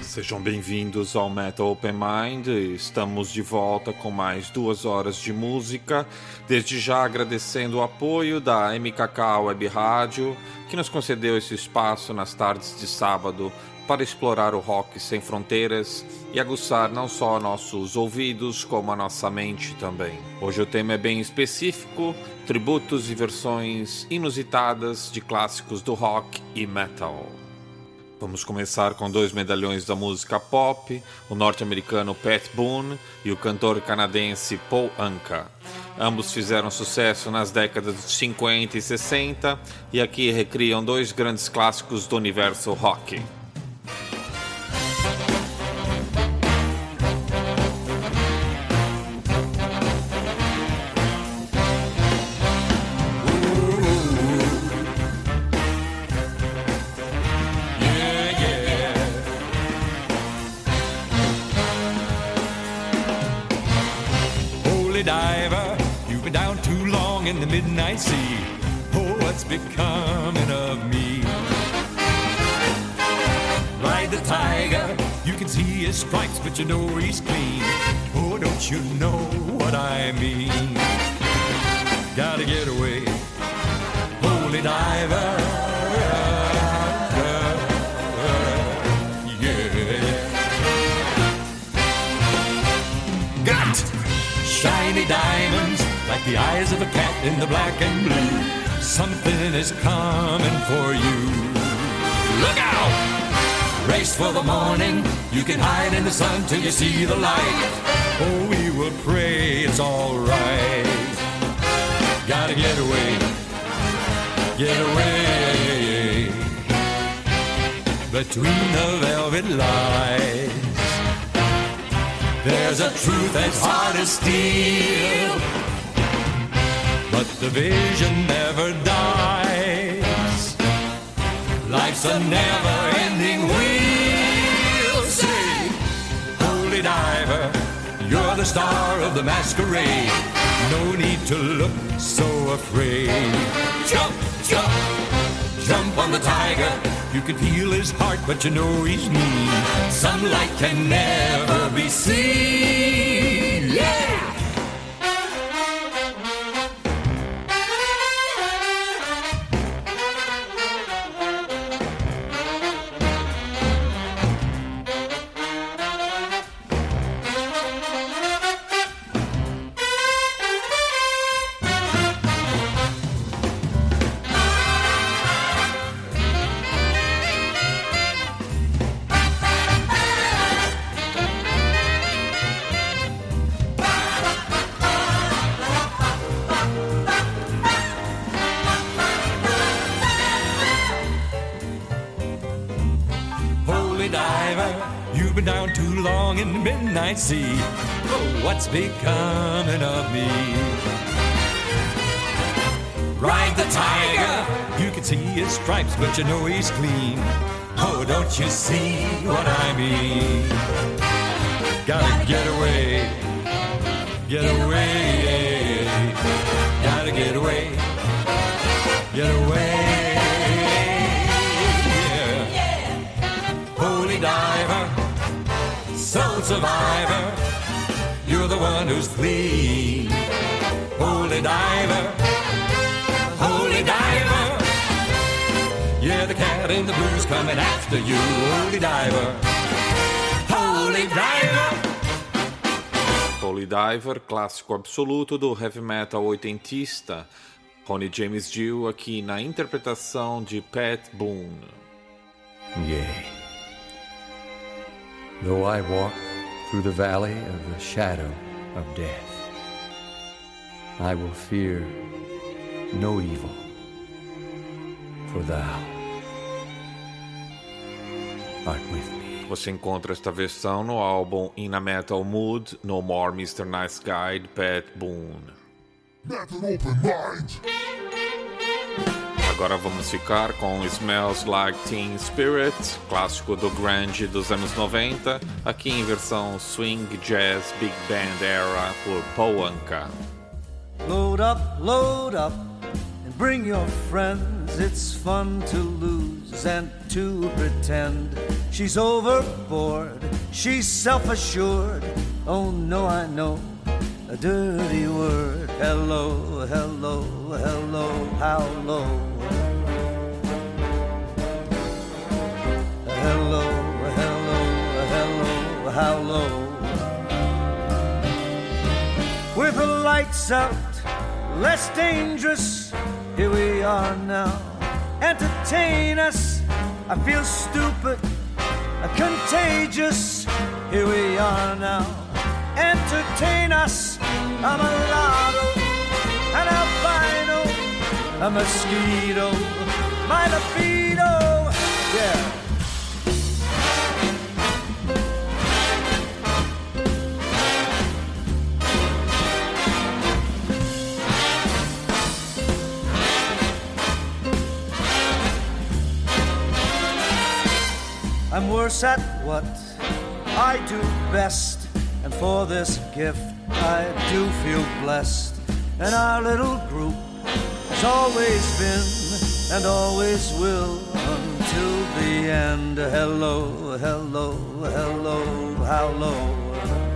Sejam bem-vindos ao Metal Open Mind. Estamos de volta com mais duas horas de música. Desde já agradecendo o apoio da MKK Web Rádio, que nos concedeu esse espaço nas tardes de sábado para explorar o rock sem fronteiras e aguçar não só nossos ouvidos, como a nossa mente também. Hoje o tema é bem específico: tributos e versões inusitadas de clássicos do rock e metal. Vamos começar com dois medalhões da música pop, o norte-americano Pat Boone e o cantor canadense Paul Anka. Ambos fizeram sucesso nas décadas de 50 e 60 e aqui recriam dois grandes clássicos do universo rock. In the black and blue. Something is coming for you. Look out! Race for the morning. You can hide in the sun till you see the light. Oh, we will pray it's alright. Gotta get away. Get away. Between the velvet lies. There's a truth that's hard to steal but the vision never dies. Life's a never ending wheel. Say, holy diver, you're the star of the masquerade. No need to look so afraid. Jump, jump, jump on the tiger. You can feel his heart, but you know he's mean. Some light can never be seen. Yeah! Oh, what's becoming of me? Ride the tiger, you can see his stripes, but you know he's clean. Oh, don't you see what I mean? Gotta get away, get away, gotta get away, get away. Yeah. Holy diver soul survivor. You're the one who's clean. Holy diver, holy diver. Yeah, the cat in the blues coming after you. Holy diver, holy diver. Holy Diver, clássico absoluto do heavy metal oitentista. Ronnie James Dio aqui na interpretação de Pat Boone. Yeah. Though I walk through the valley of the shadow of death, I will fear no evil, for thou art with me. Você encontra esta versão no álbum In a Metal Mood, No More Mr. Nice Guy, Pat Boone. Metal Open Mind! Agora vamos ficar com Smells Like Teen Spirit, clássico do grunge dos anos 90, aqui em versão swing, jazz, big band era por Paul Anka. Load up, load up and bring your friends. it's fun to lose and to pretend she's overboard, she's self assured. Oh no, I know a dirty word. Hello, hello, hello, how low? Hello, hello, hello, how low? With the lights out, less dangerous, here we are now. Entertain us, I feel stupid, contagious, here we are now. Entertain us, I'm a lotto, an albino, a mosquito, my libido, yeah. I'm worse at what I do best, and for this gift I do feel blessed. And our little group has always been and always will until the end. Hello, hello, hello, how low?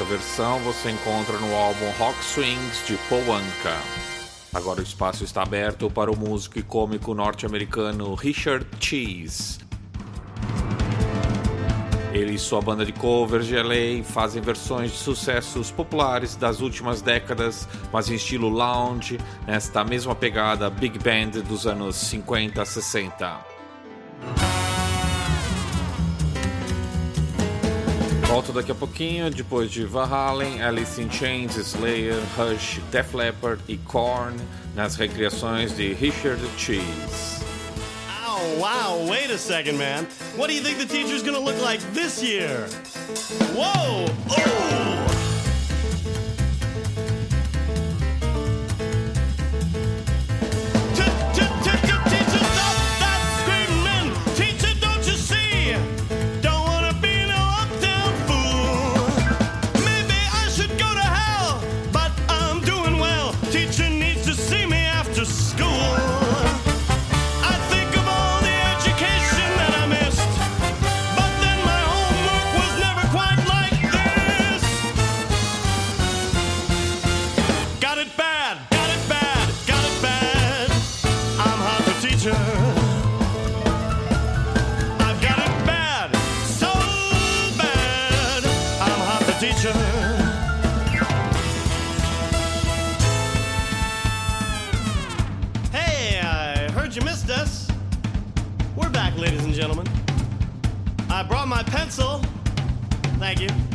Essa versão você encontra no álbum Rock Swings de Paul Anka. Agora o espaço está aberto para o músico e cômico norte-americano Richard Cheese. Ele e sua banda de covers de LA fazem versões de sucessos populares das últimas décadas, mas em estilo lounge, nesta mesma pegada big band dos anos 50 a 60. Volto daqui a pouquinho, depois de Van Halen, Alice in Chains, Slayer, Rush, Def Leppard e Korn, nas recriações de Richard Cheese. Wow, wait a second, man. What do you think the teacher's gonna look like this year? Whoa! Gentlemen. I brought my pencil. Thank you.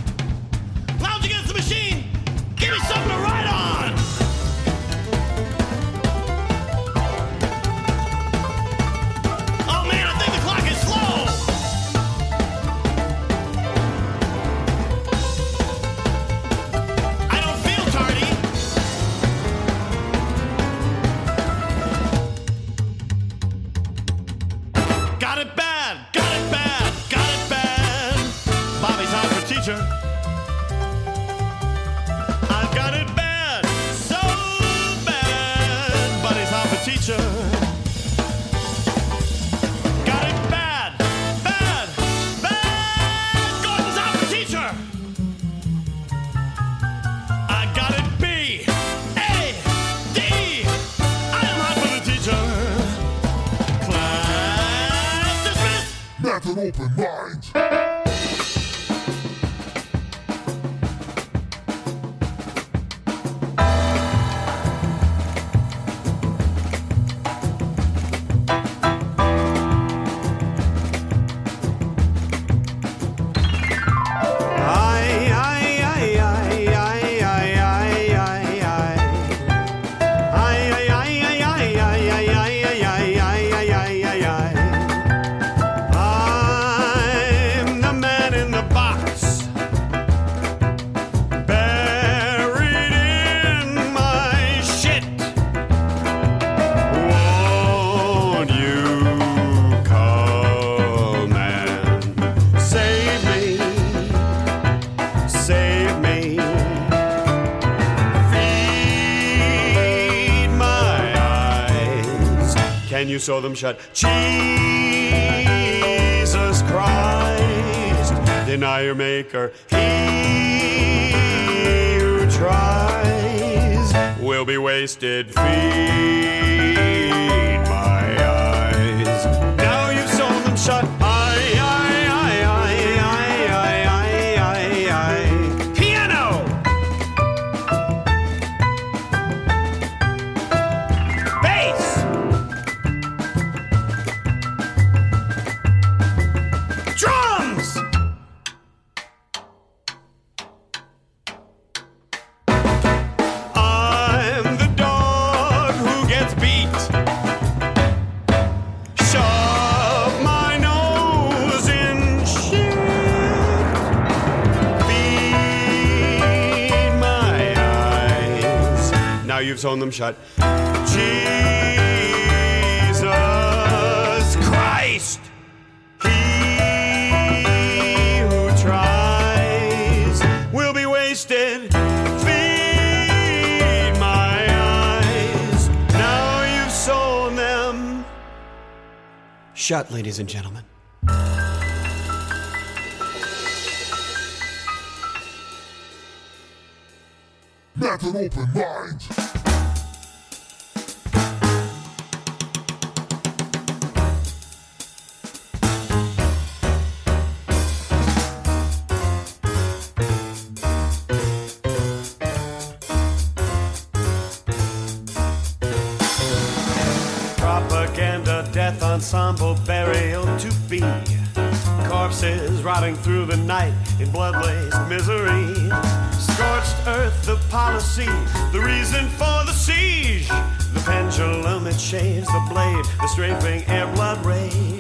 And you saw them shut. Jesus Christ, deny your maker. He who tries will be wasted. Feed Sewn them shut. Jesus Christ. He who tries will be wasted. Feed my eyes. Now you've sown them. Shut, ladies and gentlemen. Metal Open Mind. Ensemble, burial to be. Corpses rotting through the night in blood-laced misery. Scorched earth, the policy, the reason for the siege. The pendulum, it shaves the blade, the strafing air blood raid.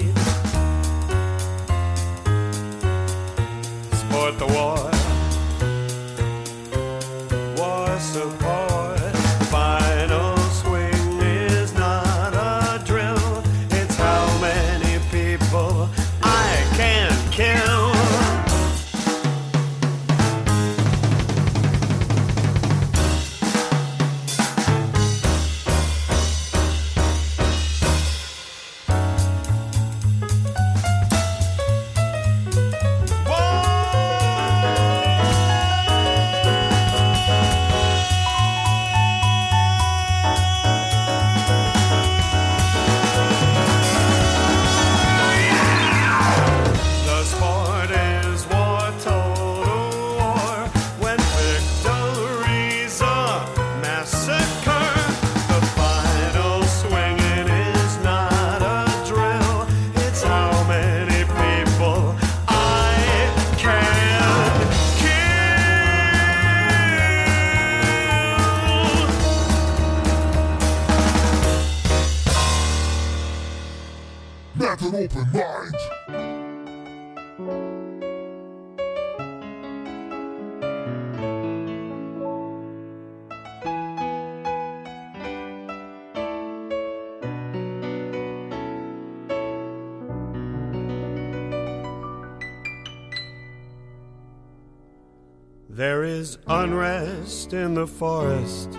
Unrest in the forest.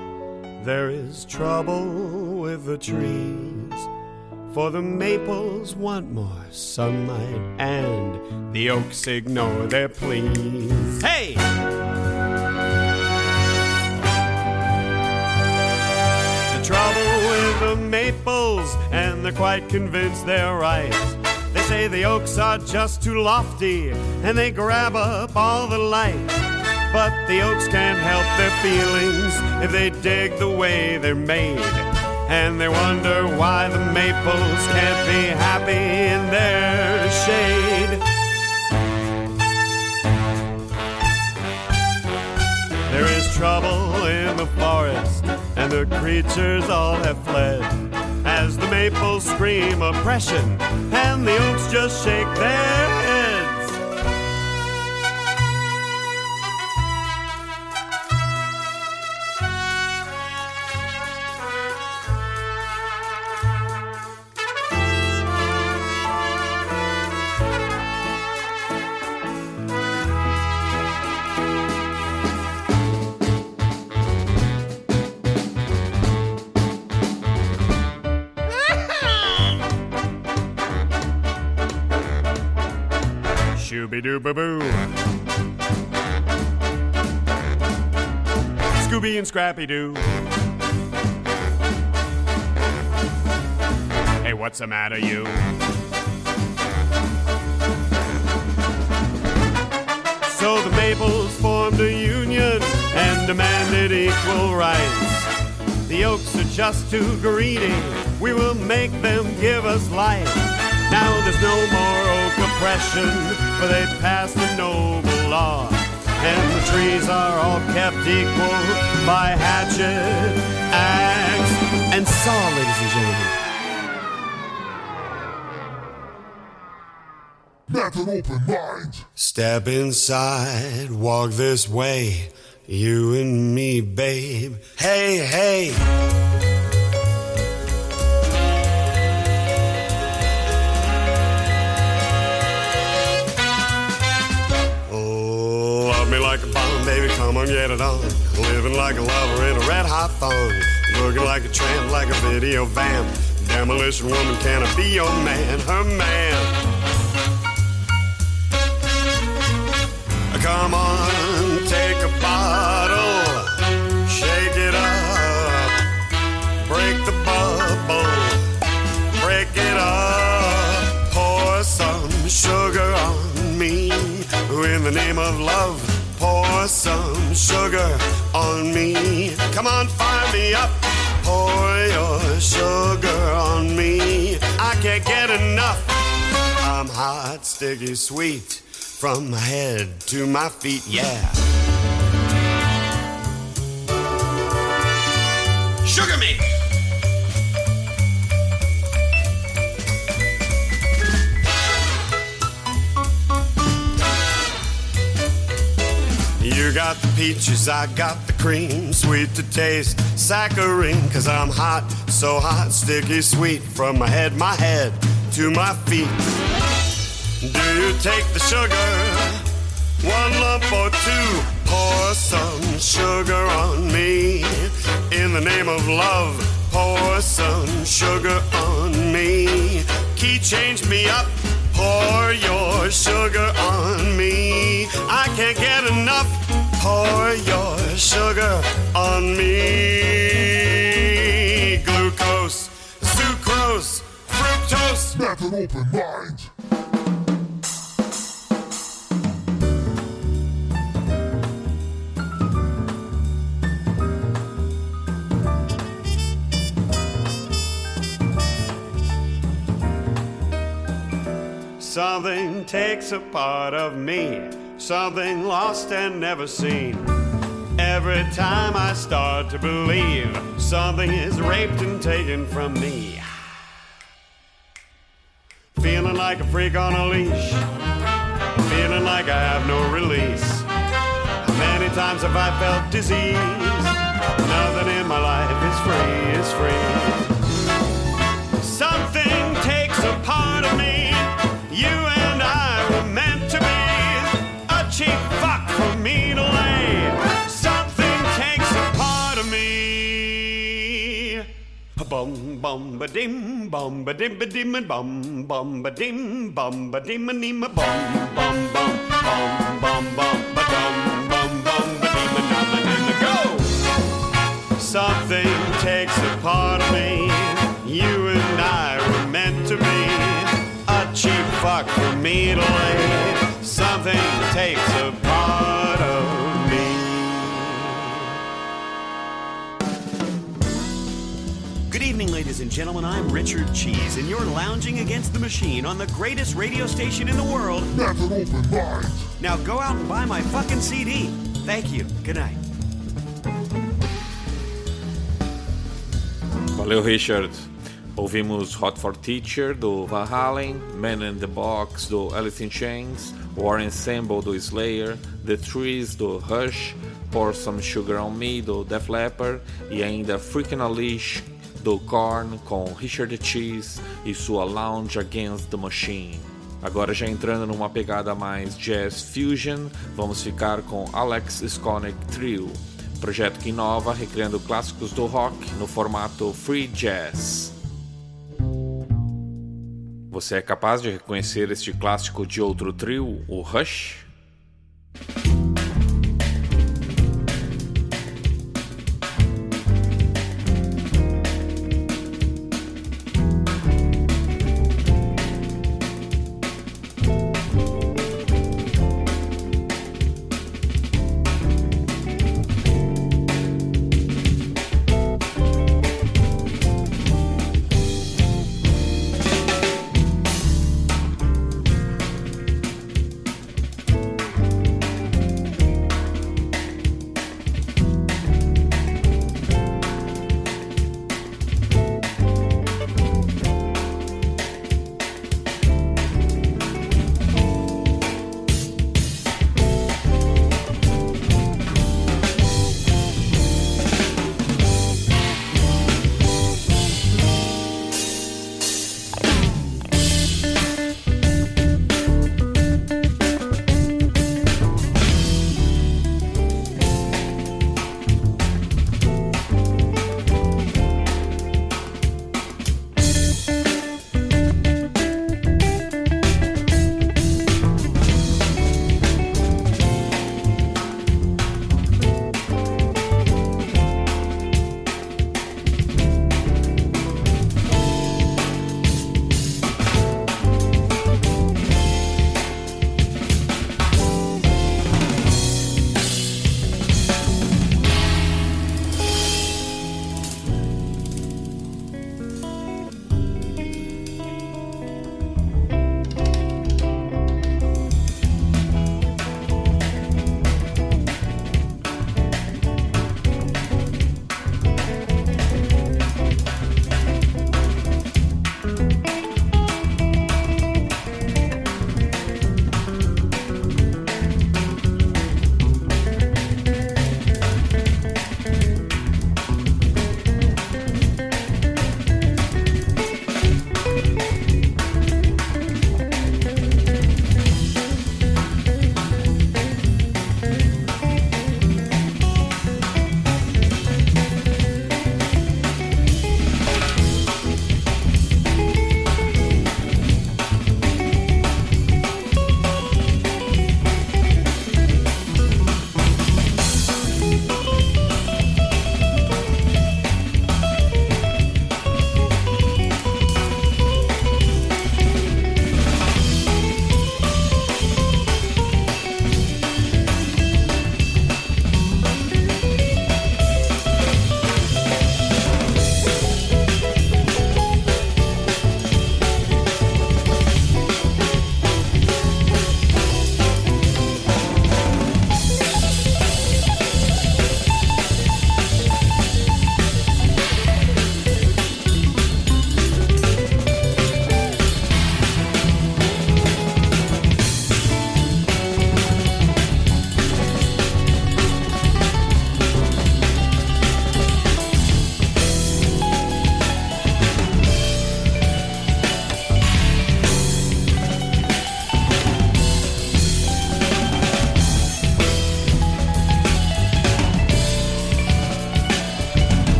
There is trouble with the trees. For the maples want more sunlight, and the oaks ignore their pleas. Hey! The trouble with the maples, and they're quite convinced they're right. They say the oaks are just too lofty, and they grab up all the light. But the oaks can't help their feelings if they dig the way they're made. And they wonder why the maples can't be happy in their shade. There is trouble in the forest, and the creatures all have fled. As the maples scream oppression, and the oaks just shake their heads. Shooby doo boo boo. Scooby and Scrappy Doo. Hey, what's the matter, you? So the Maples formed a union and demanded equal rights. The Oaks are just too greedy. We will make them give us life. Now there's no more oak oppression, for they passed a noble law. And the trees are all kept equal by hatchet, axe, and saw, ladies and gentlemen. Metal Open Mind. Step inside, walk this way. You and me, babe. Hey, hey. Like a bomb, baby. Come on, get it on. Living like a lover in a red hot thong. Looking like a tramp, like a video vamp. Demolition woman, can I be your man? Her man. Come on, take a bottle, shake it up, break the bubble, break it up, pour some sugar on me. In the name of love, some sugar on me. Come on, fire me up, pour your sugar on me. I can't get enough. I'm hot, sticky, sweet. From my head to my feet, yeah. Got the peaches, I got the cream, sweet to taste, saccharine, cause I'm hot, so hot, sticky, sweet, from my head, my head to my feet. Do you take the sugar? One lump or two? Pour some sugar on me. In the name of love, pour some sugar on me. Key change me up. Pour your sugar on me. I can't get enough. Pour your sugar on me. Glucose, sucrose, fructose. Metal Open Mind. Something takes a part of me, something lost and never seen. Every time I start to believe something is raped and taken from me. Feeling like a freak on a leash, feeling like I have no release. Many times have I felt disease? Nothing in my life is free, is free. Bum ba dim bum ba dim ba dim bum bum ba dim bum ba dim bum bum bum bum bum bum ba dum bum bum ba dim go. Something takes a part of me. You and I were meant to be a cheap fuck for me to lay. Something Good evening, ladies and gentlemen. I'm Richard Cheese, and you're lounging against the machine on the greatest radio station in the world. Met an open mind. Now go out and buy my fucking CD. Thank you. Good night. Valeu, Richard. Ouvimos Hot for Teacher do Van Halen, Man in the Box do Alice in Chains, War Ensemble do Slayer, The Trees do Rush, Pour Some Sugar on Me do Def Leppard e ainda Freak on a Leash do Korn com Richard Cheese e sua Lounge Against the Machine. Agora já entrando numa pegada mais jazz fusion, vamos ficar com Alex Skolnick Trio, projeto que inova recriando clássicos do rock no formato free jazz. Você é capaz de reconhecer este clássico de outro trio, o Rush?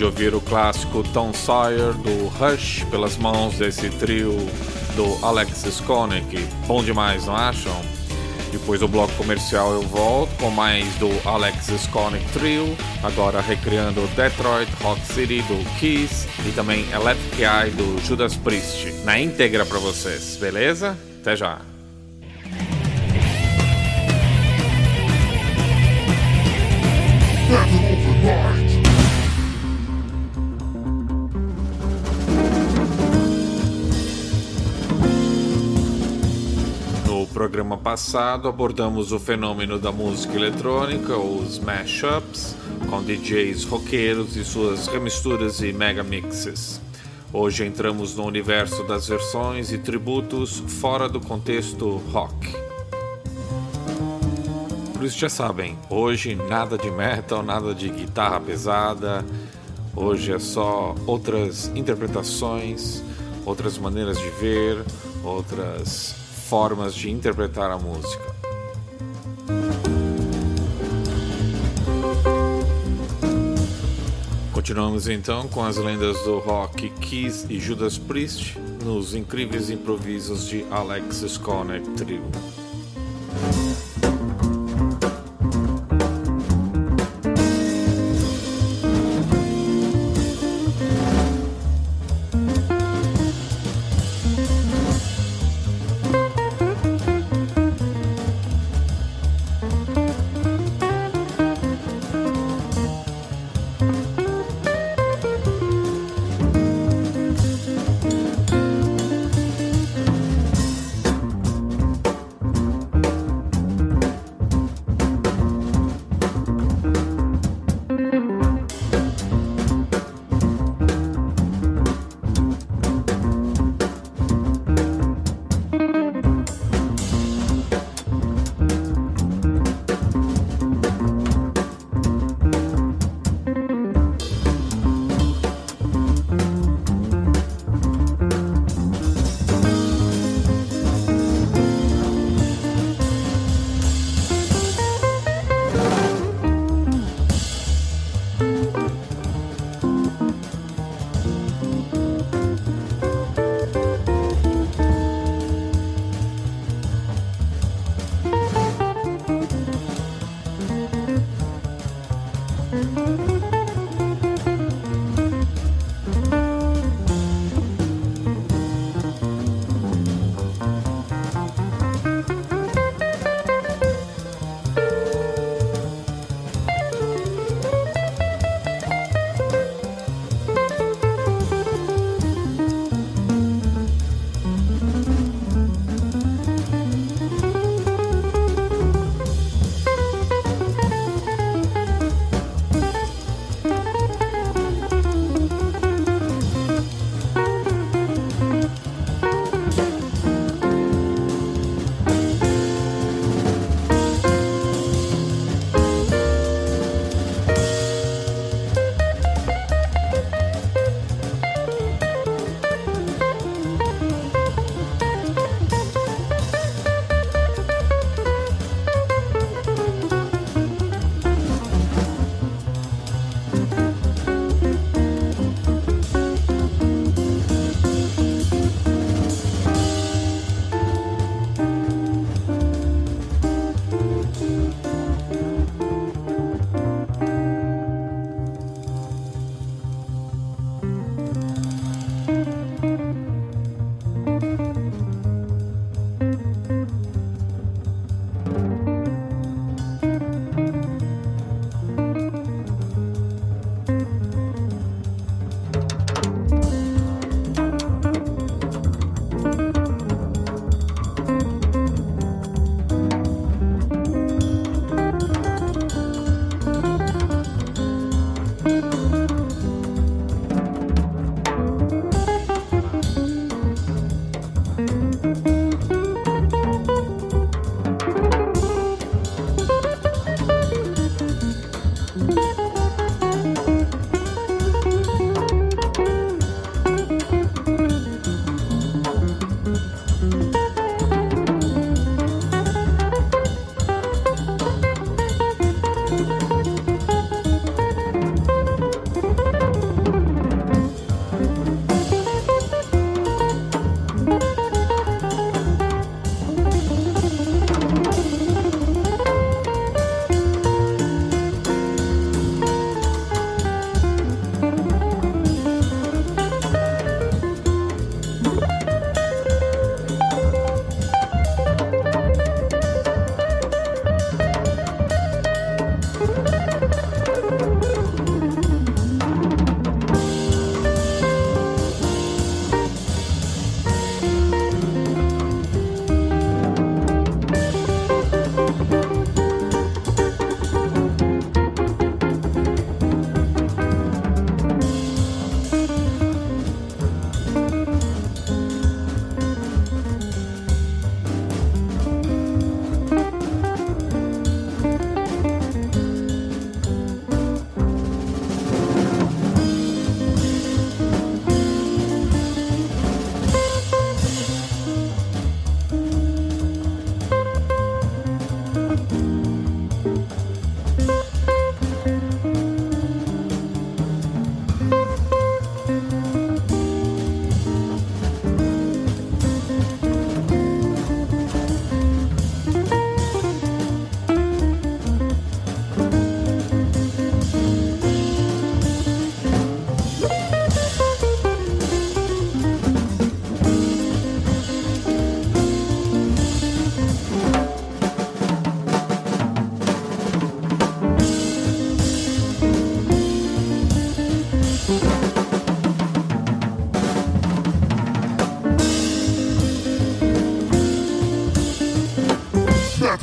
De ouvir o clássico Tom Sawyer do Rush pelas mãos desse trio do Alexis Koenig. Bom demais, não acham? Depois do bloco comercial eu volto com mais do Alexis Koenig Trio, agora recriando Detroit Rock City do Kiss e também Electric Eye do Judas Priest, na íntegra para vocês, beleza? Até já! Passado abordamos o fenômeno da música eletrônica, os mashups, com DJs roqueiros e suas remisturas e megamixes. Hoje entramos no universo das versões e tributos fora do contexto rock. Por isso já sabem, hoje nada de metal, nada de guitarra pesada. Hoje é só outras interpretações, outras maneiras de ver, outras formas de interpretar a música. Continuamos então com as lendas do rock Kiss e Judas Priest nos incríveis improvisos de Alexis Koenig Trio.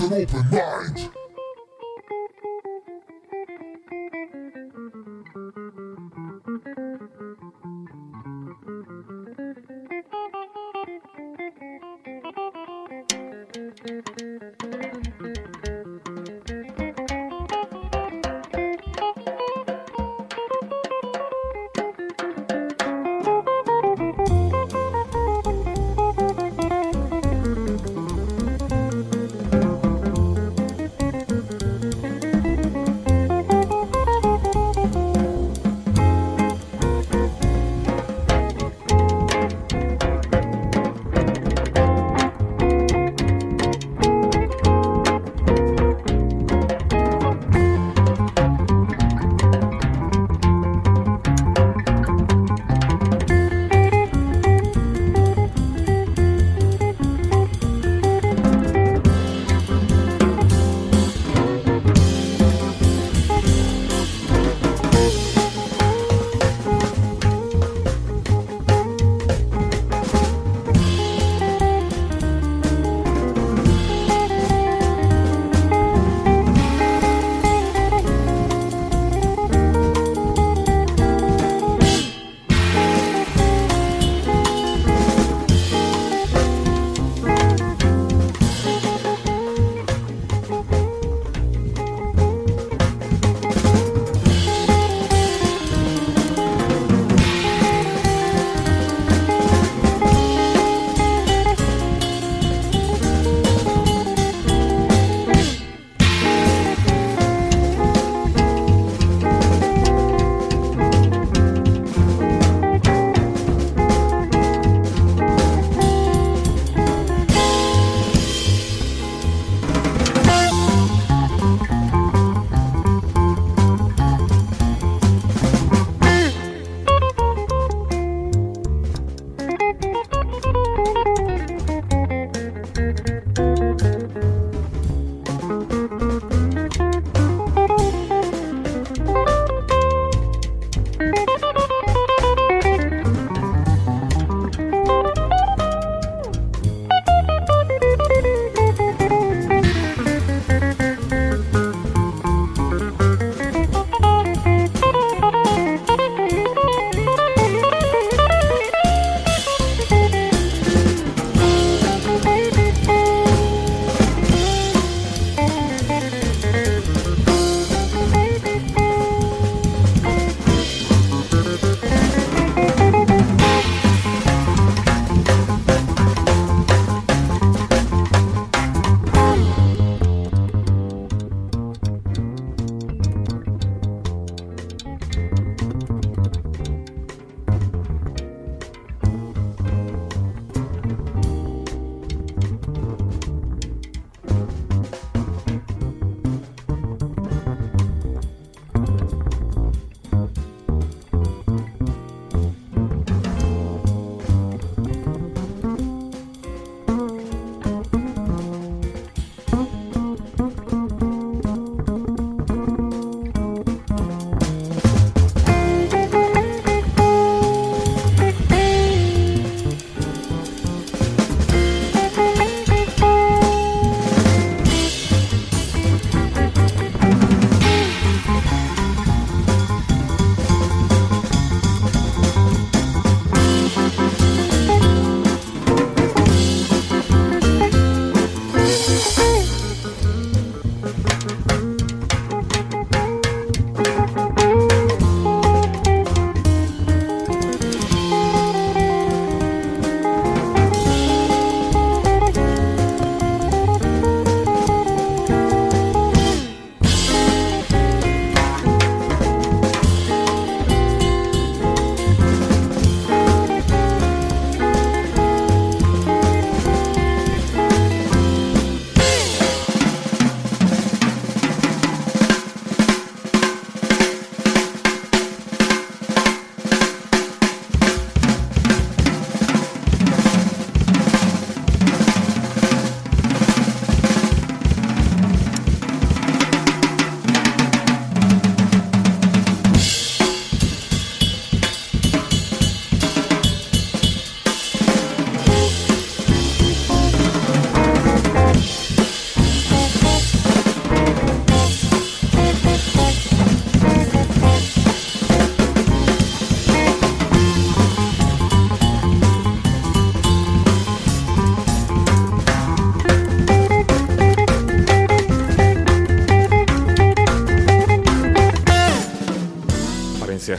An open mind.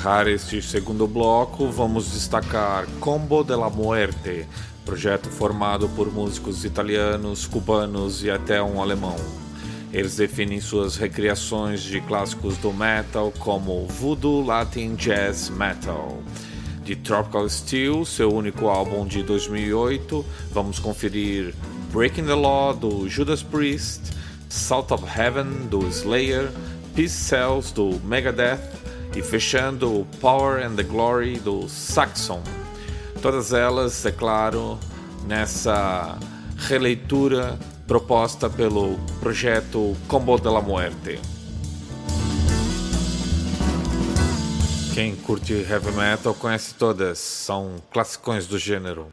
Encerrar este segundo bloco, vamos destacar Combo de la Muerte, projeto formado por músicos italianos, cubanos e até um alemão. Eles definem suas recriações de clássicos do metal como Voodoo Latin Jazz Metal. De Tropical Steel, seu único álbum de 2008, vamos conferir Breaking the Law do Judas Priest, Salt of Heaven do Slayer, Peace Cells do Megadeth e fechando Power and the Glory do Saxon. Todas elas, é claro, nessa releitura proposta pelo projeto Combo de la Muerte. Quem curte heavy metal conhece todas, são classicões do gênero.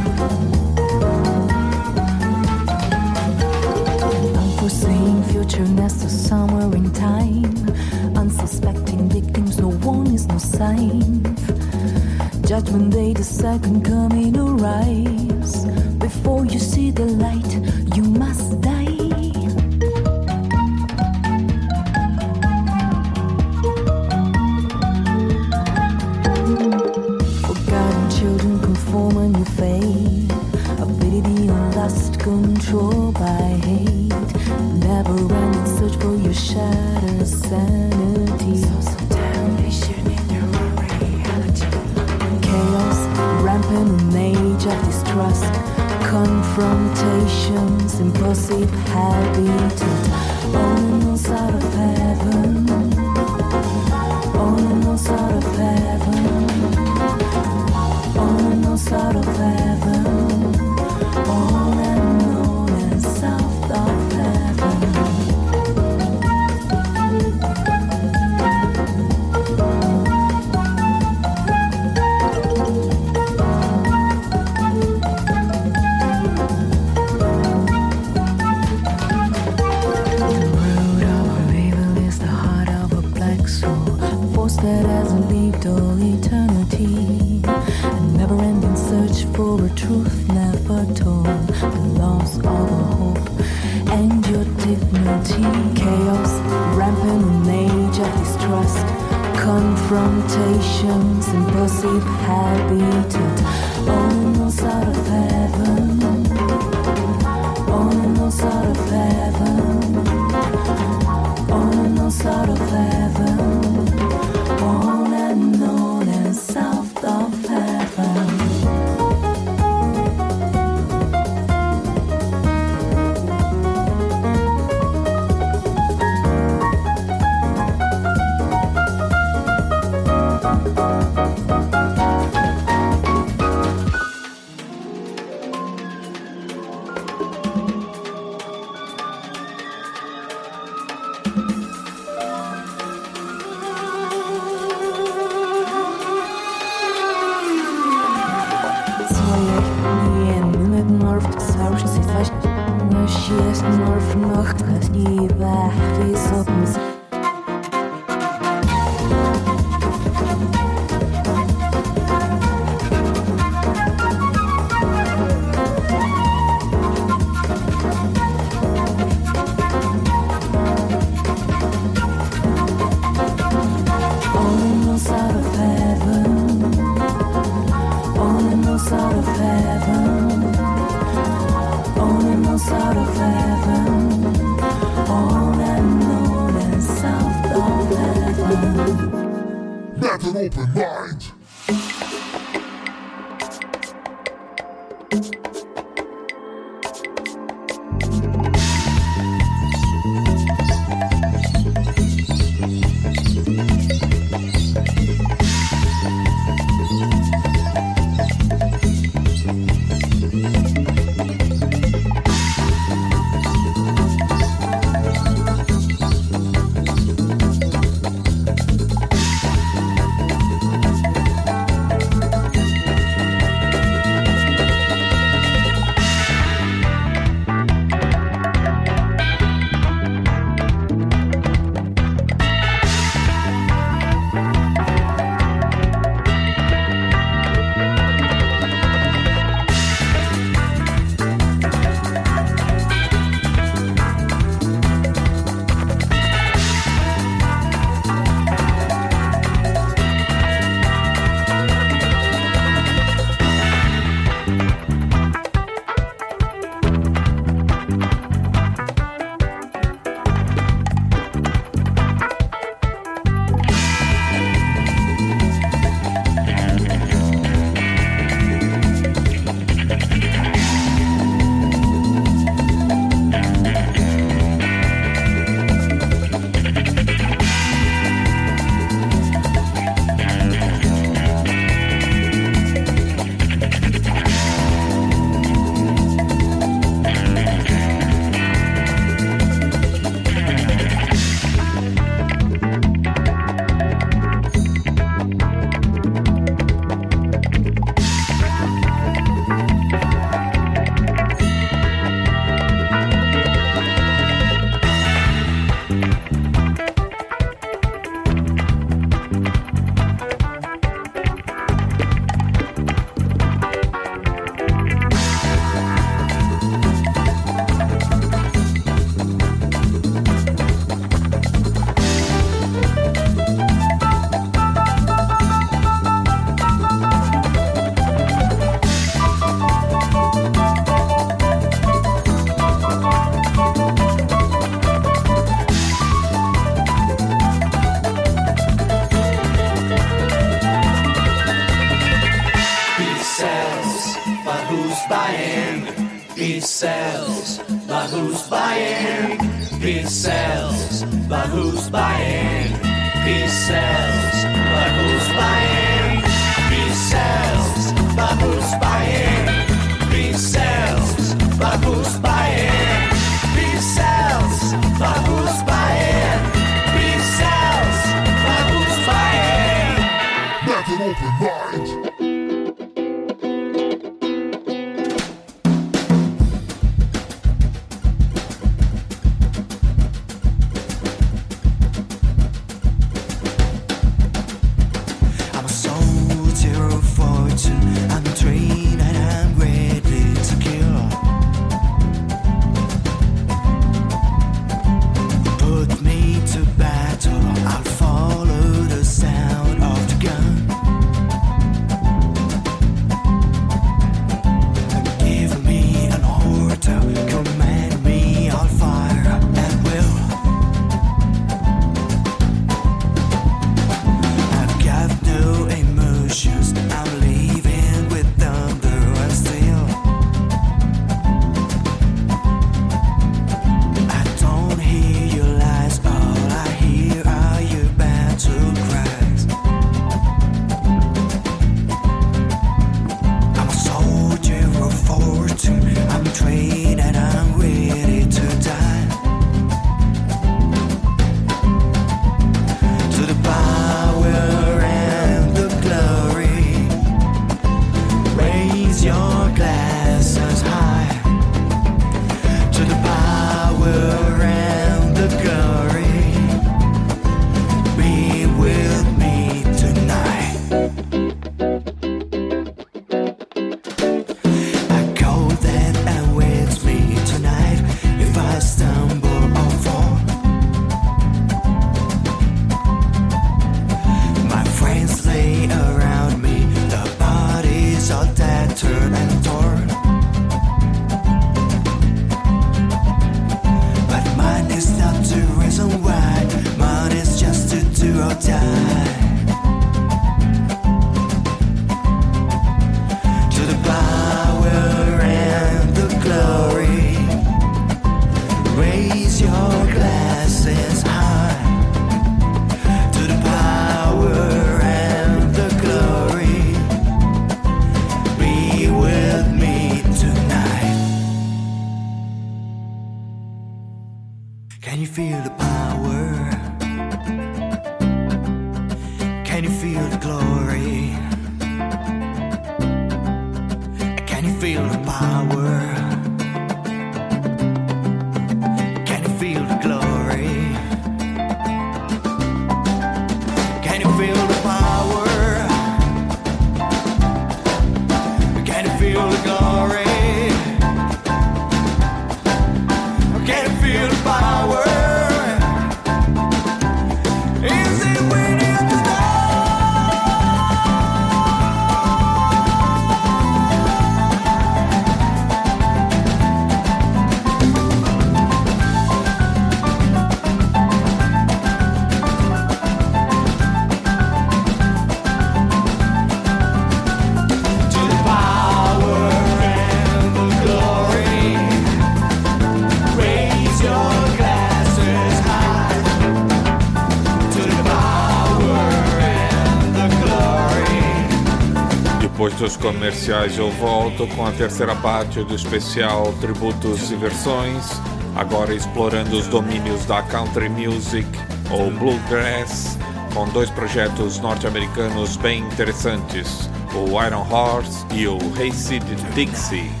minutos comerciais eu volto com a terceira parte do especial Tributos e Versões, agora explorando os domínios da country music ou bluegrass, com dois projetos norte-americanos bem interessantes, o Iron Horse e o Hayseed Dixie.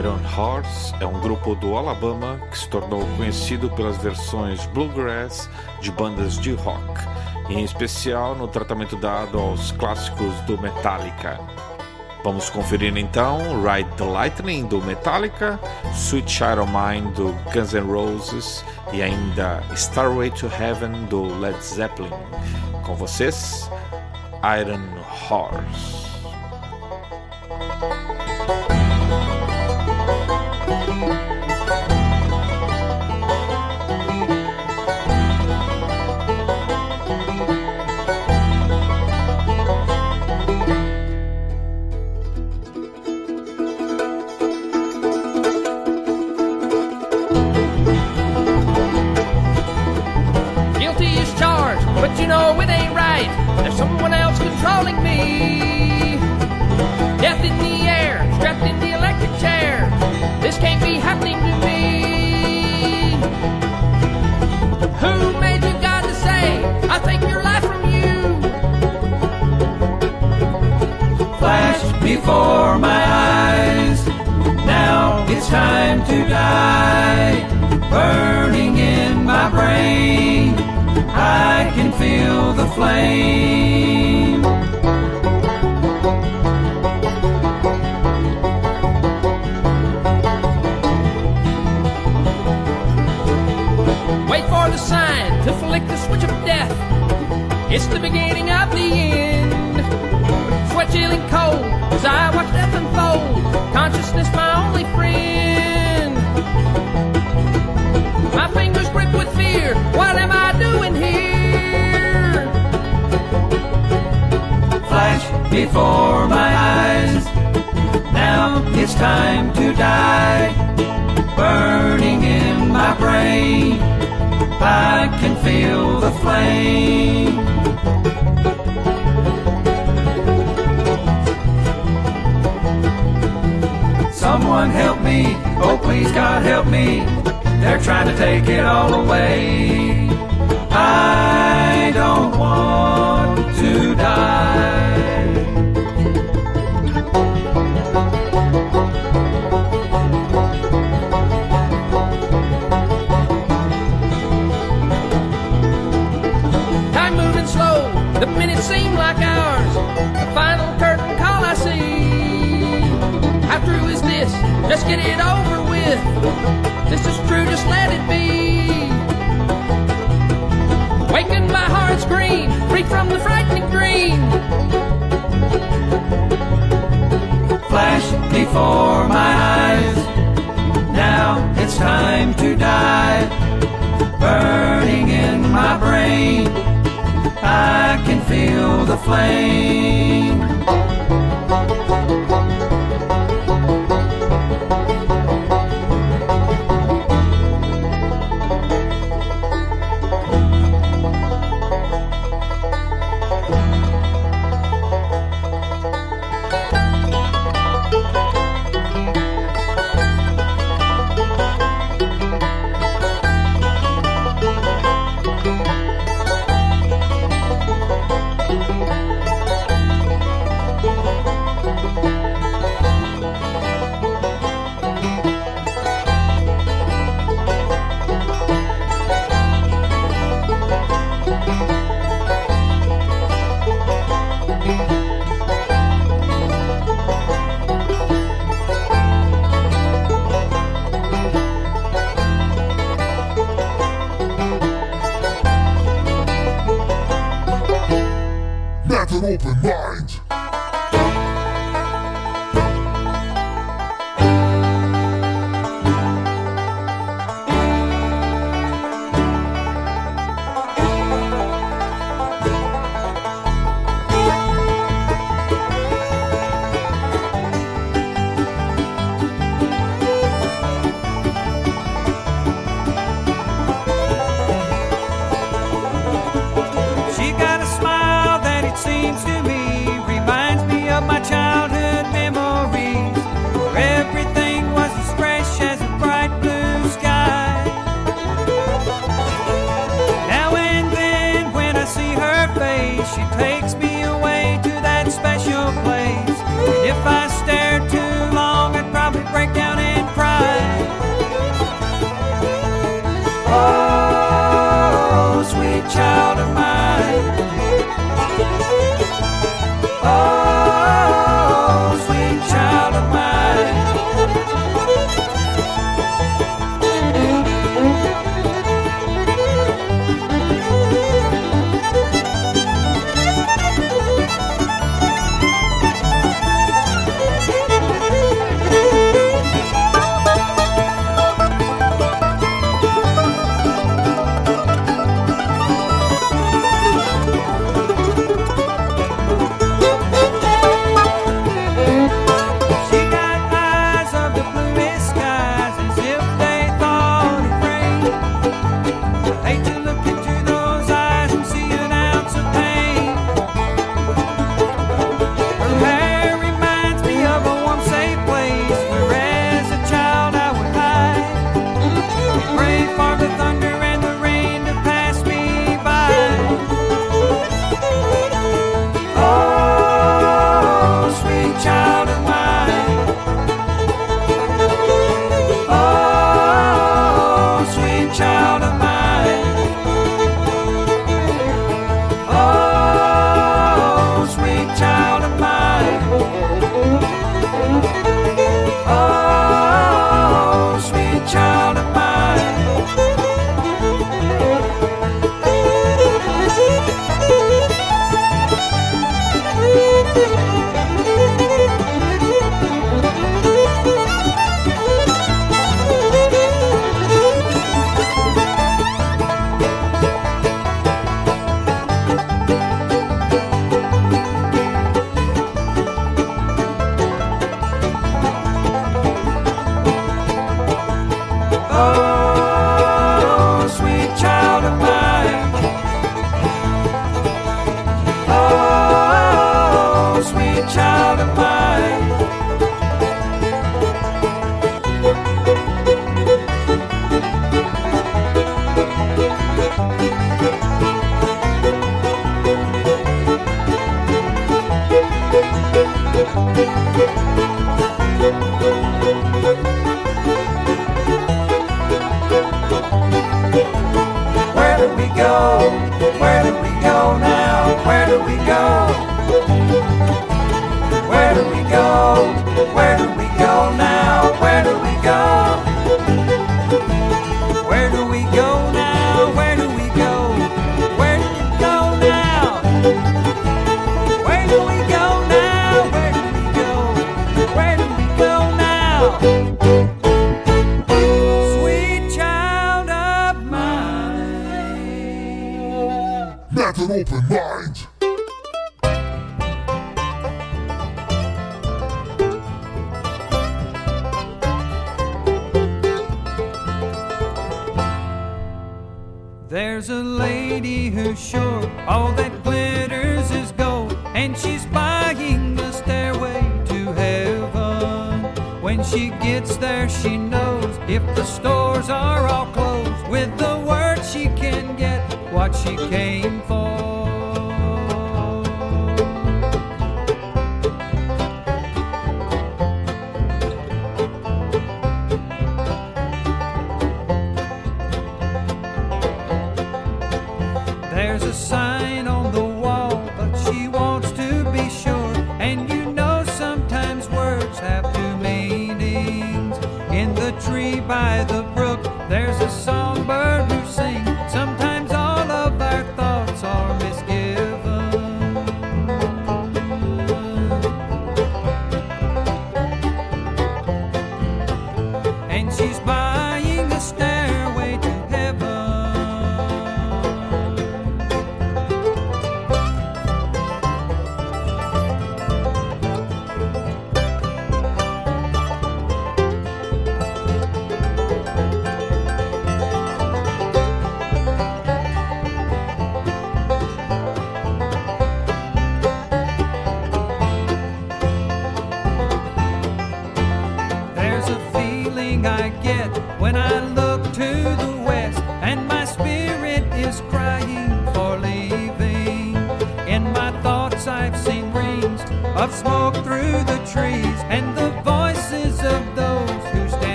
Iron Horse é um grupo do Alabama que se tornou conhecido pelas versões bluegrass de bandas de rock, em especial no tratamento dado aos clássicos do Metallica. Vamos conferir então Ride the Lightning do Metallica, Sweet Child of Mine do Guns N' Roses e ainda Starway to Heaven do Led Zeppelin. Com vocês, Iron Horse.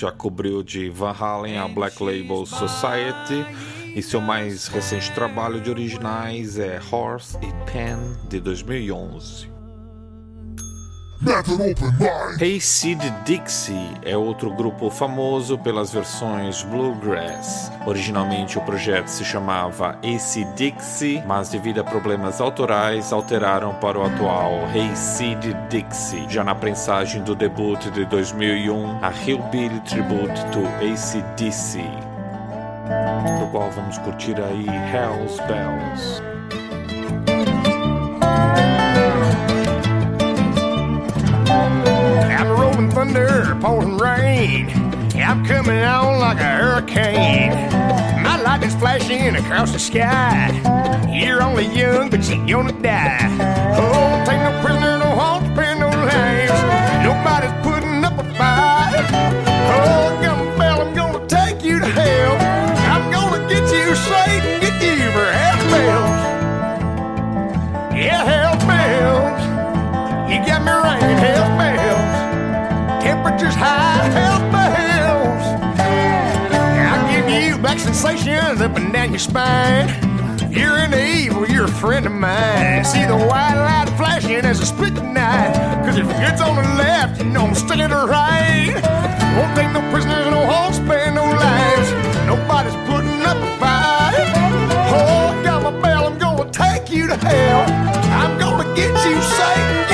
Já cobriu de Van Halen a Black Label Society. E seu mais recente trabalho de originais é Horse e Pen, de 2011. Metal Open Mind. Hayseed Dixie é outro grupo famoso pelas versões bluegrass. Originalmente o projeto se chamava AC Dixie, mas devido a problemas autorais alteraram para o atual Hayseed Dixie. Já na prensagem do debut de 2001, a Hillbilly Tribute to AC/DC, do qual vamos curtir aí Hell's Bells. Thunder, pouring rain. I'm coming on like a hurricane. My lightning's flashing across the sky. You're only young, but you're gonna die. Sensations up and down your spine. You're an evil, you're a friend of mine. See the white light flashing as I split the night. Cause if it's on the left, you know I'm sticking to the right. Won't take no prisoners, no holds, spare no lives. Nobody's putting up a fight. Oh, got my bell, I'm gonna take you to hell. I'm gonna get you Satan,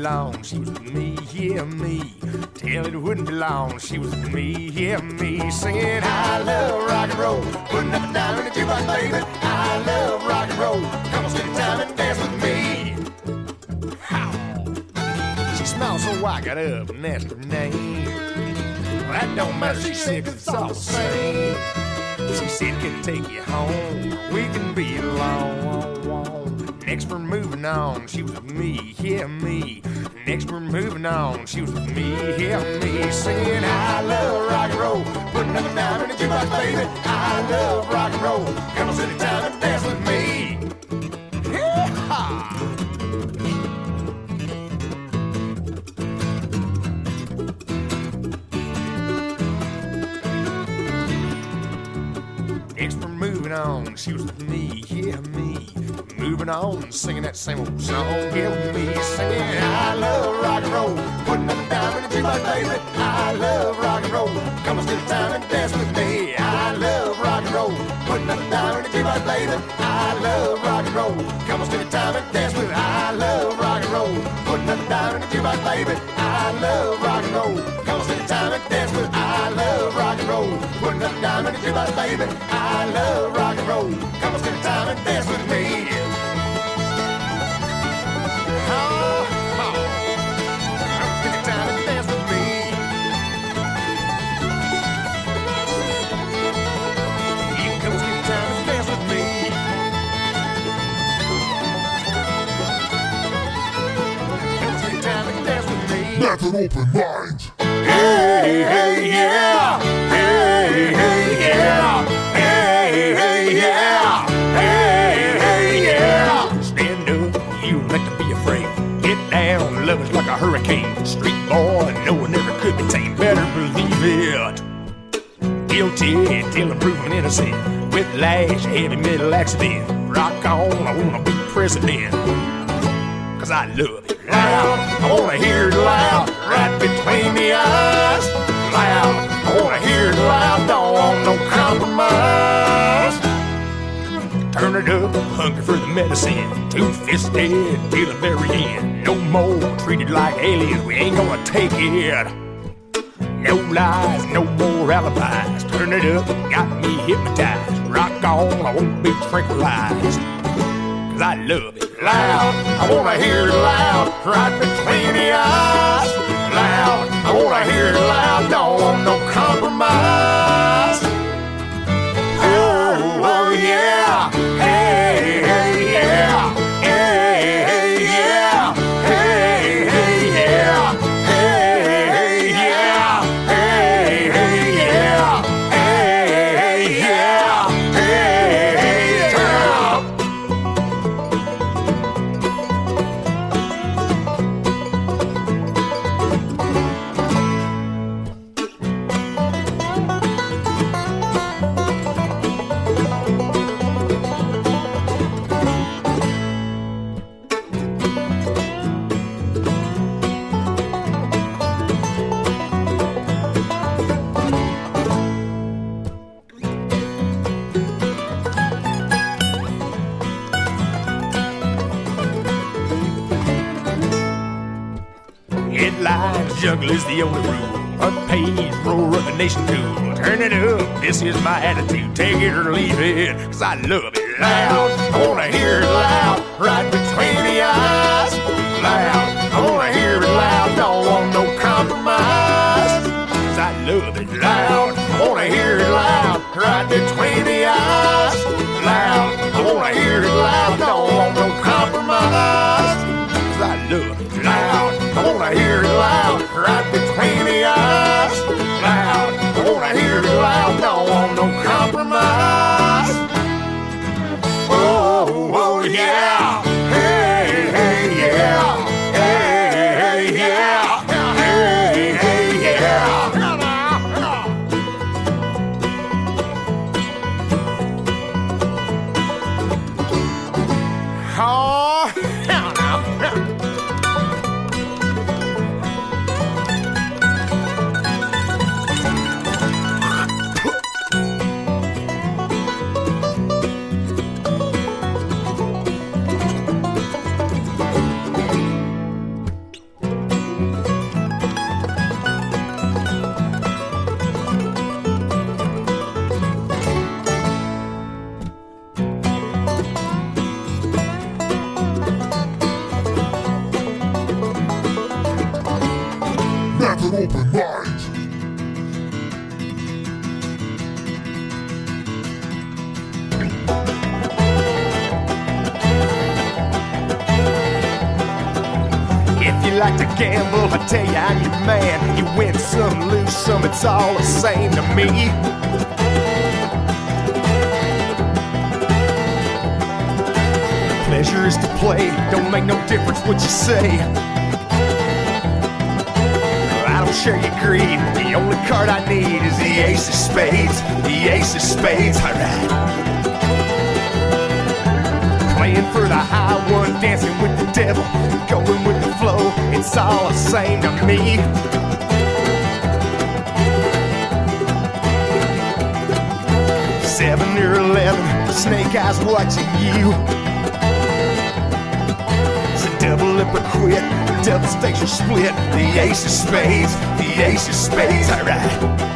long. She was with me, yeah, me. Tell it wouldn't be long. She was with me, yeah, me. Singing, I love rock and roll. Putting up and down in the jukebox, baby. I love rock and roll. Come on, spend time and dance with me. She smiled, so I got up and asked her name. Well, that don't matter, she said, 'cause it's all the same. She said, can I take you home? We can be alone. Next we're moving on, she was with me, yeah, me. Moving on, she was with me, yeah, me. Singing, I love rock and roll. Up and down in the jukebox, baby. I love rock and roll. Come on, city time and dance with me. Yeah! We're moving on. She was with me, yeah, me. Moving on, singing that same old song. Give and roll. Putting up a dime in the jukebox, baby. I love rock and roll. Come on, spend time and dance with me. I love rock and roll. Putting up a dime in the jukebox, baby. I love rock and roll. Come on, spend time and dance with me. I love rock and roll. Putting up a dime in the jukebox, baby. I love rock and roll. Come on, spend time and dance with me. I love rock and roll. Putting up a dime in the jukebox, baby. I love rock and roll. Come on, spend time and dance with me. With an open mind. Hey, hey, yeah. Hey, hey, yeah. Hey, hey, yeah. Hey, hey, yeah. Stand up, you have to be afraid. Get down, love is like a hurricane. Street boy, no one ever could be. Better believe it. Guilty till I'm proven innocent. Whiplash, heavy metal accident. Rock on, I wanna be president. Cause I love it loud. I wanna hear it loud, right between the eyes. Loud, I wanna hear it loud, don't want no compromise. Turn it up, hungry for the medicine. Two fisted till the very end. No more treated like aliens, we ain't gonna take it. No lies, no more alibis. Turn it up, got me hypnotized. Rock on, I won't be tranquilized. Cause I love it loud. I wanna hear it loud, right between the eyes. Loud, I wanna hear it loud, don't want no compromise. The only rule. Unpaid, roll up the nation cool. Turn it up, this is my attitude. Take it or leave it, cause I love it loud. I wanna hear it loud, right between the eyes. Loud, I wanna hear it loud, don't want no compromise. Cause I love it loud, I wanna hear it loud, right between the eyes. Loud, I wanna hear it loud, don't want no compromise. Cause I love it loud. I wanna hear it loud, right yeah. Man. You win some, lose some, it's all the same to me. Pleasure is to play, don't make no difference what you say. I don't share your greed. The only card I need is the ace of spades. The ace of spades, alright. Playing for the high one, dancing with the devil, going with the flow. It's all the same to me. Seven or eleven, snake eyes watching you. It's a double up or quit, are split. The ace of spades, the ace of spades, alright.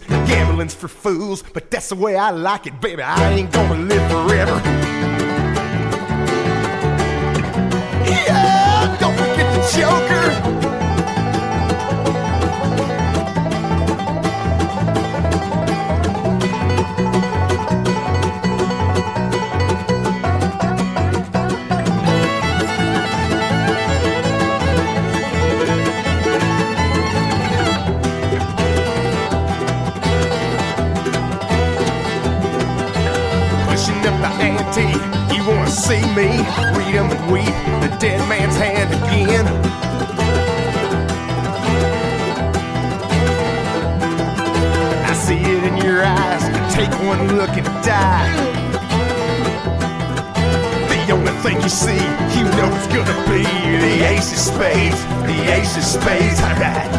To lose, gambling's for fools, but that's the way I like it, baby. I ain't gonna live forever. Yeah, don't forget the Joker. See me? Read 'em and weep. The dead man's hand again. I see it in your eyes. Take one look and die. The only thing you see, you know it's gonna be the ace of spades. The ace of spades, alright.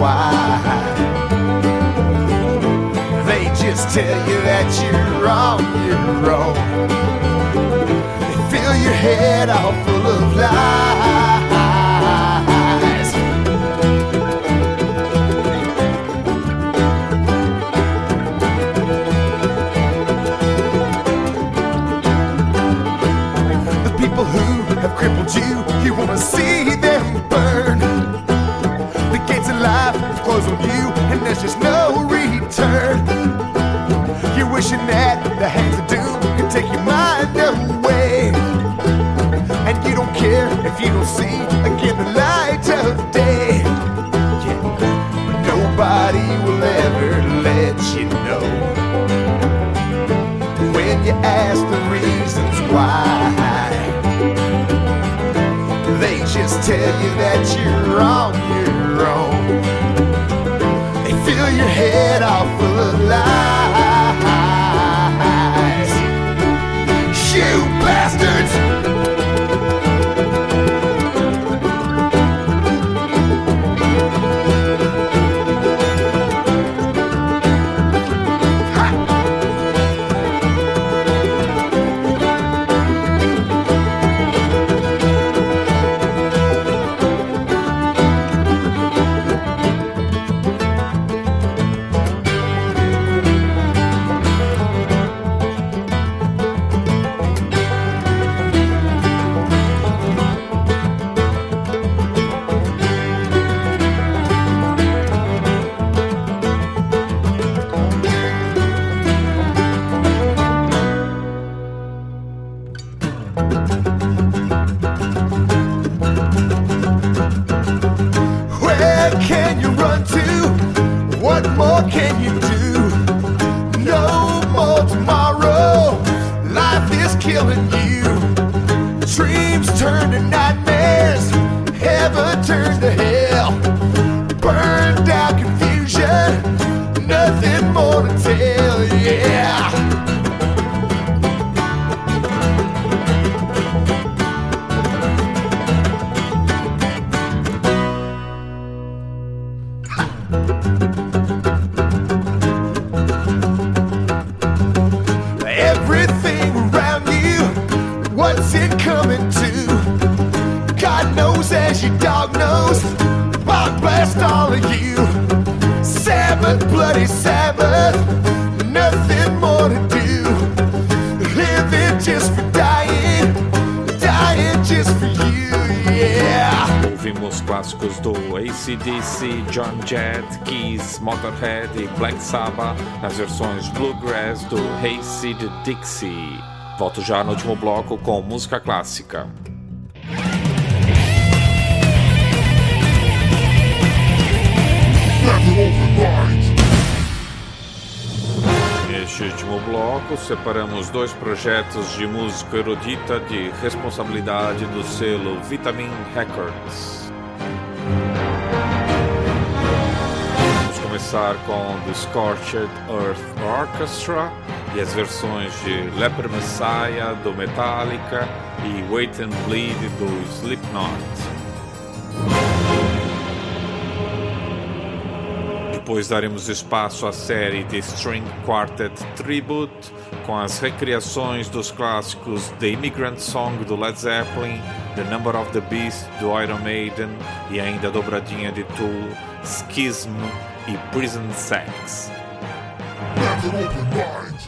Why. They just tell you that you're wrong, you're wrong. They fill your head all full of lies. The people who have crippled you, you wanna see there's just no return. You're wishing that the hands of doom could take your mind away. And you don't care if you don't see again the light of day. Yeah. But nobody will ever let you know when you ask the reasons why. They just tell you that you're wrong, you're wrong. Fill your head all full of lies. Motorhead e Black Sabbath nas versões Bluegrass do Hayseed Dixie. Volto já no último bloco com música clássica. Neste último bloco, separamos dois projetos de música erudita de responsabilidade do selo Vitamin Records. Começar com The Scorched Earth Orchestra e as versões de Leper Messiah do Metallica e Wait and Bleed do Slipknot. Depois daremos espaço à série The String Quartet Tribute, com as recriações dos clássicos The Immigrant Song do Led Zeppelin, The Number of the Beast do Iron Maiden e ainda a dobradinha de Tool, Schism e Prison Sex. mind.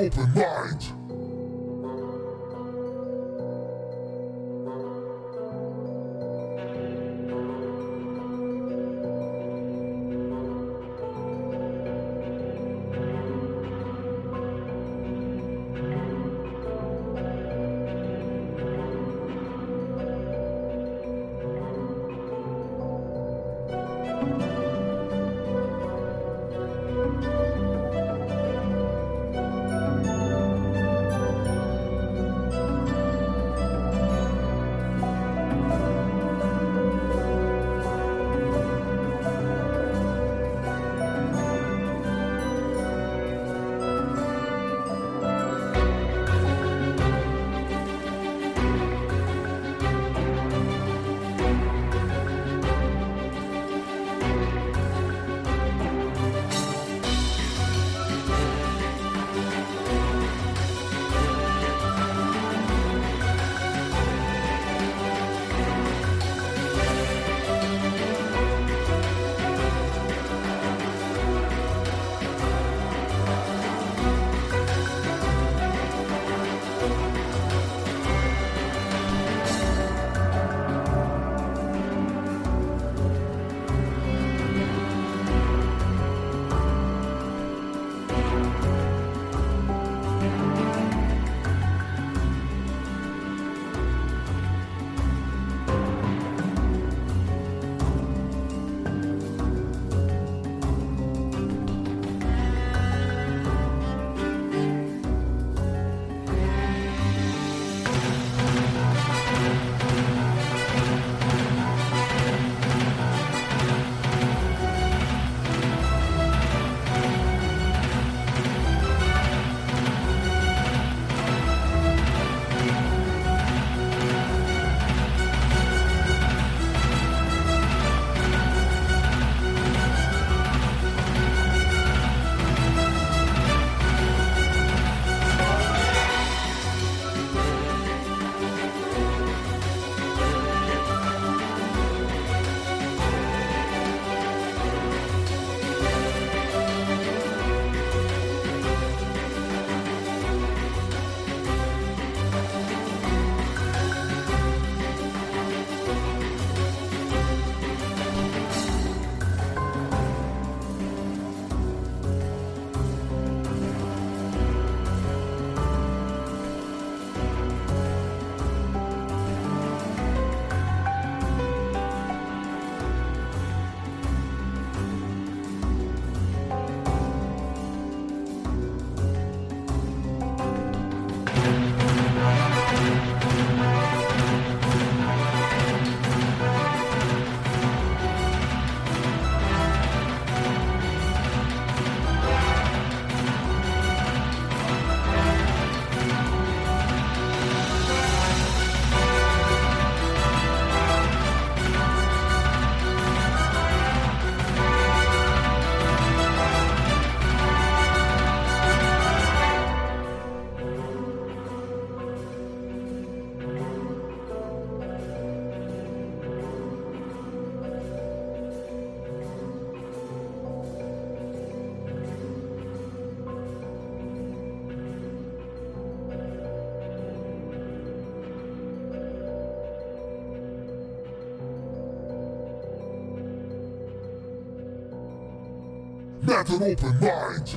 open up. Metal Open Mind.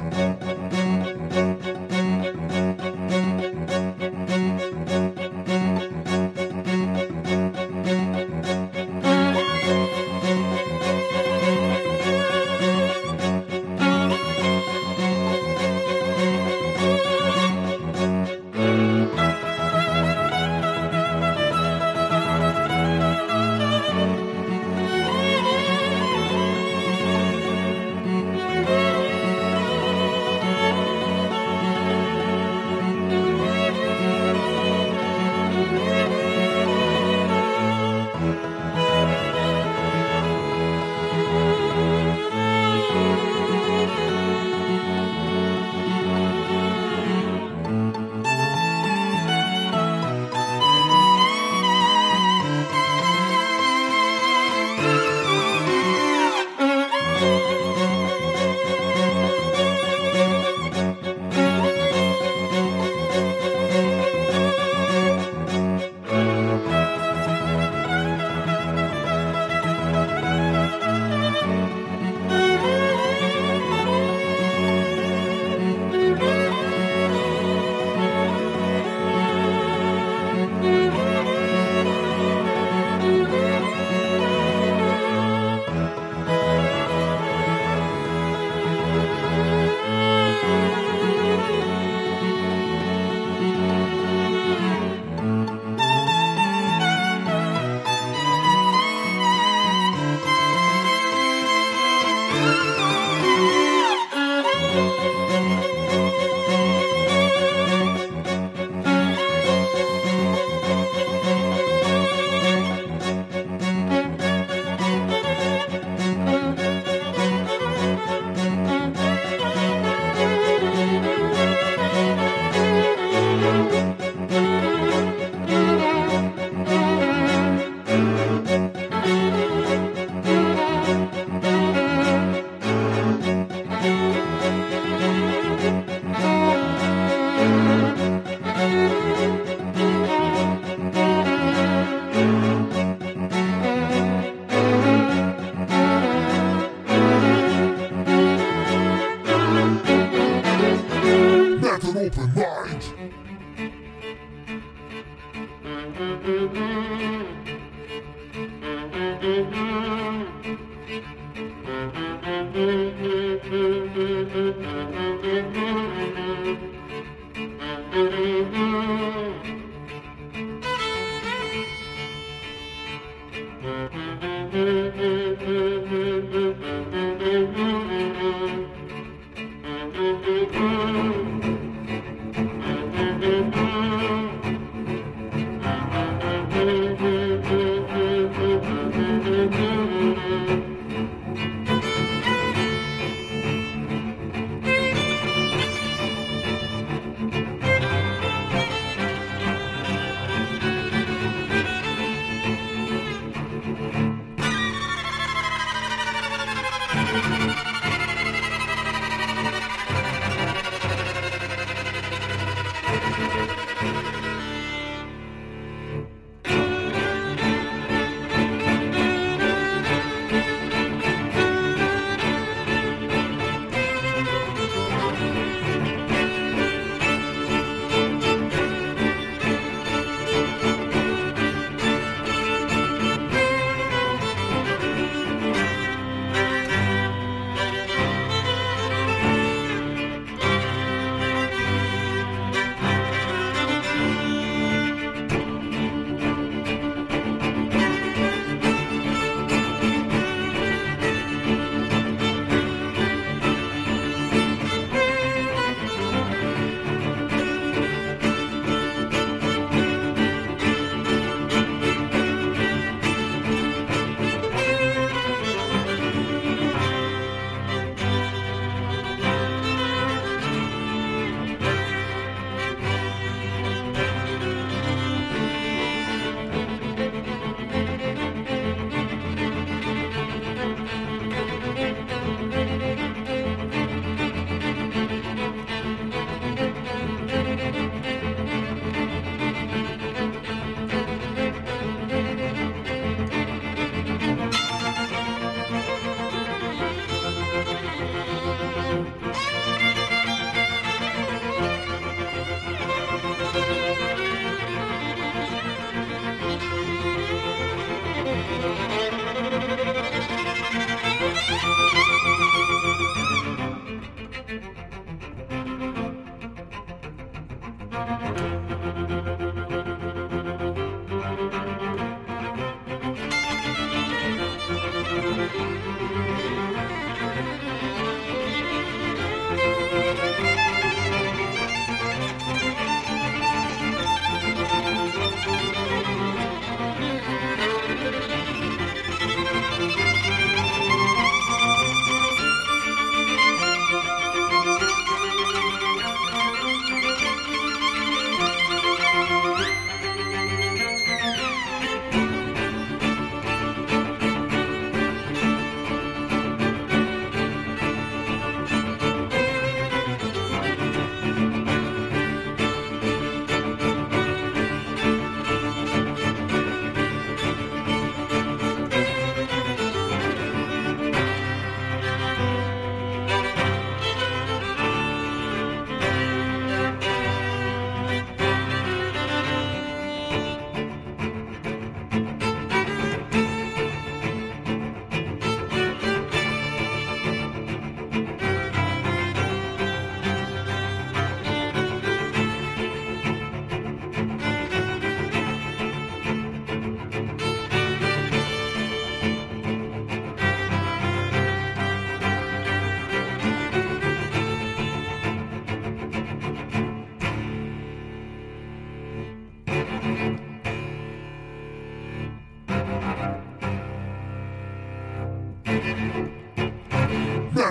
Met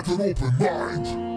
an open mind.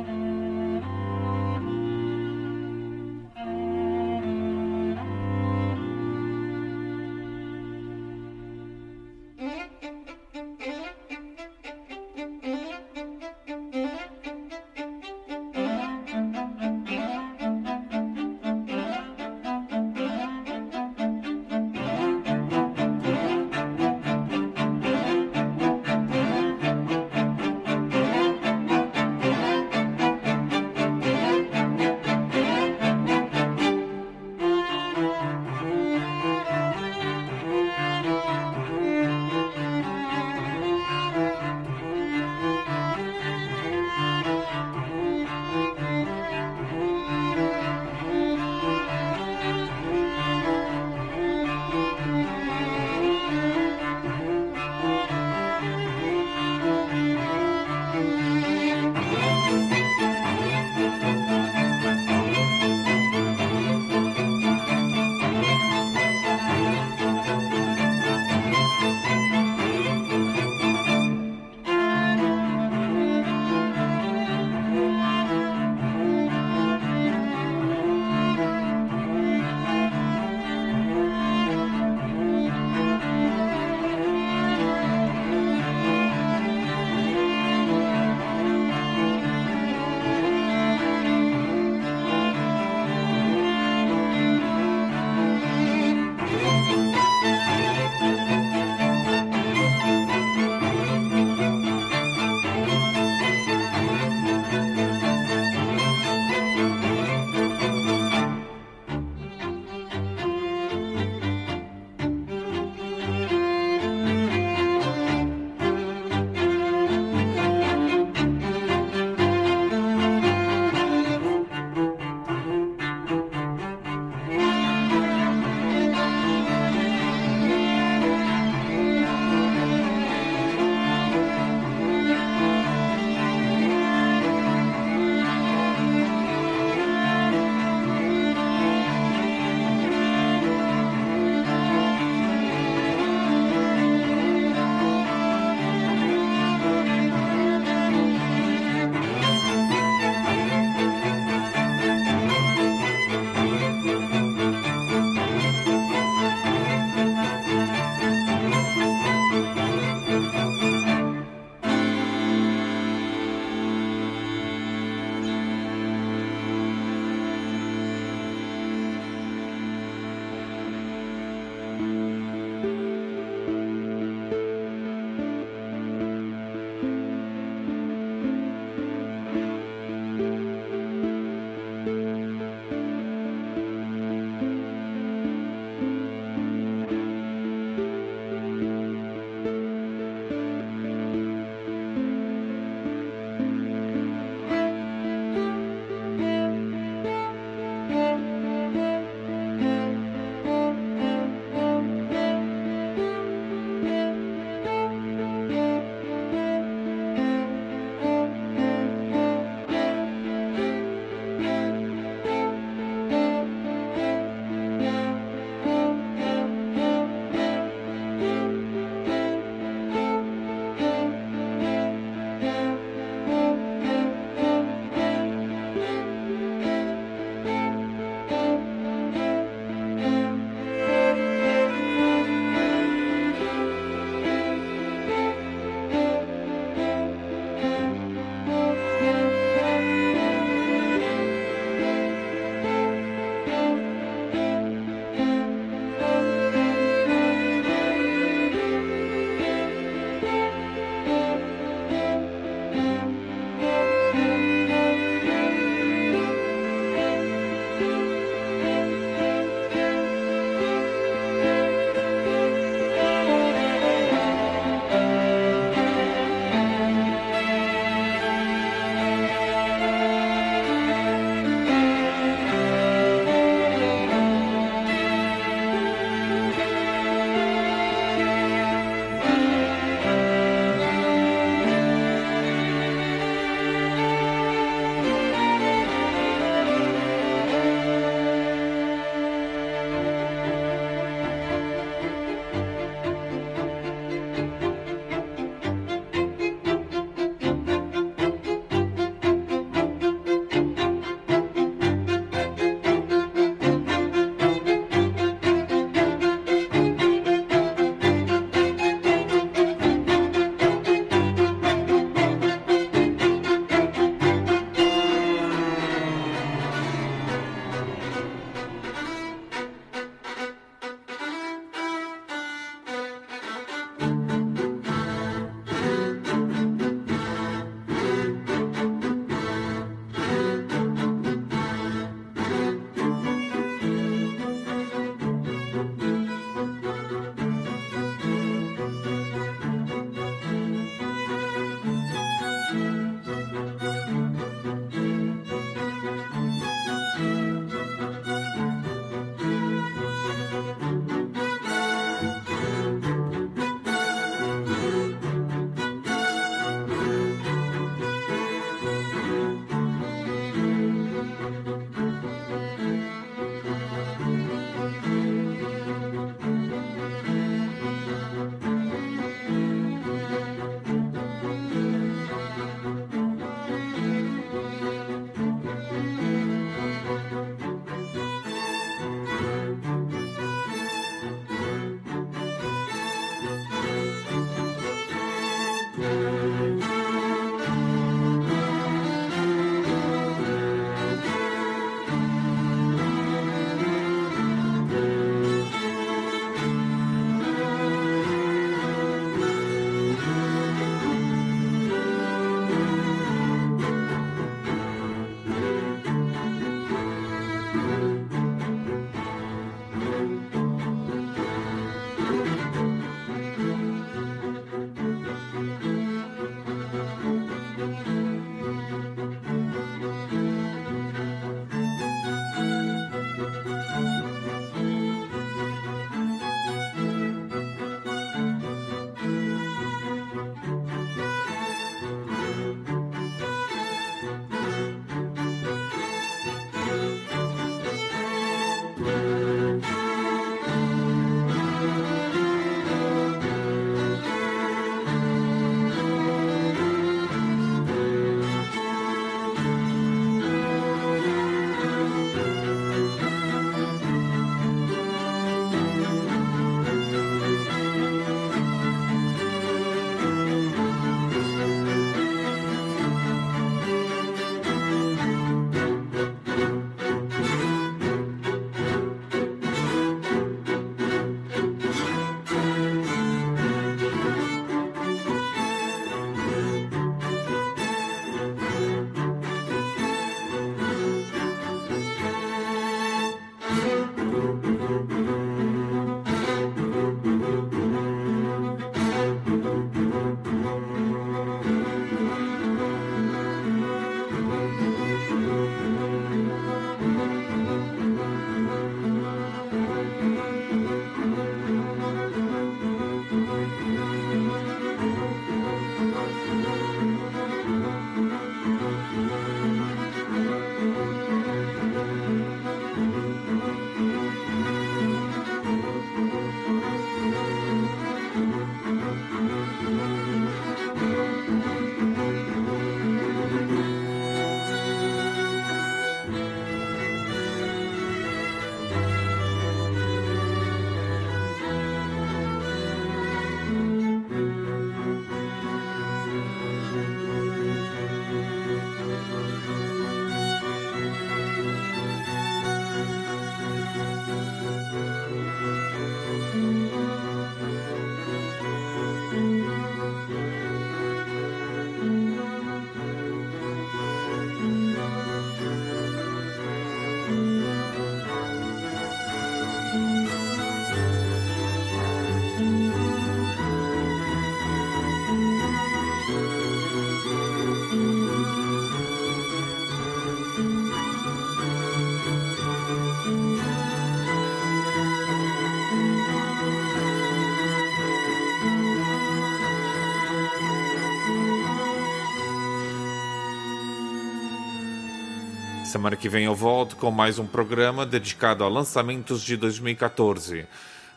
Semana que vem eu volto com mais um programa dedicado a lançamentos de 2014.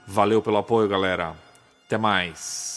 Valeu pelo apoio, galera. Até mais.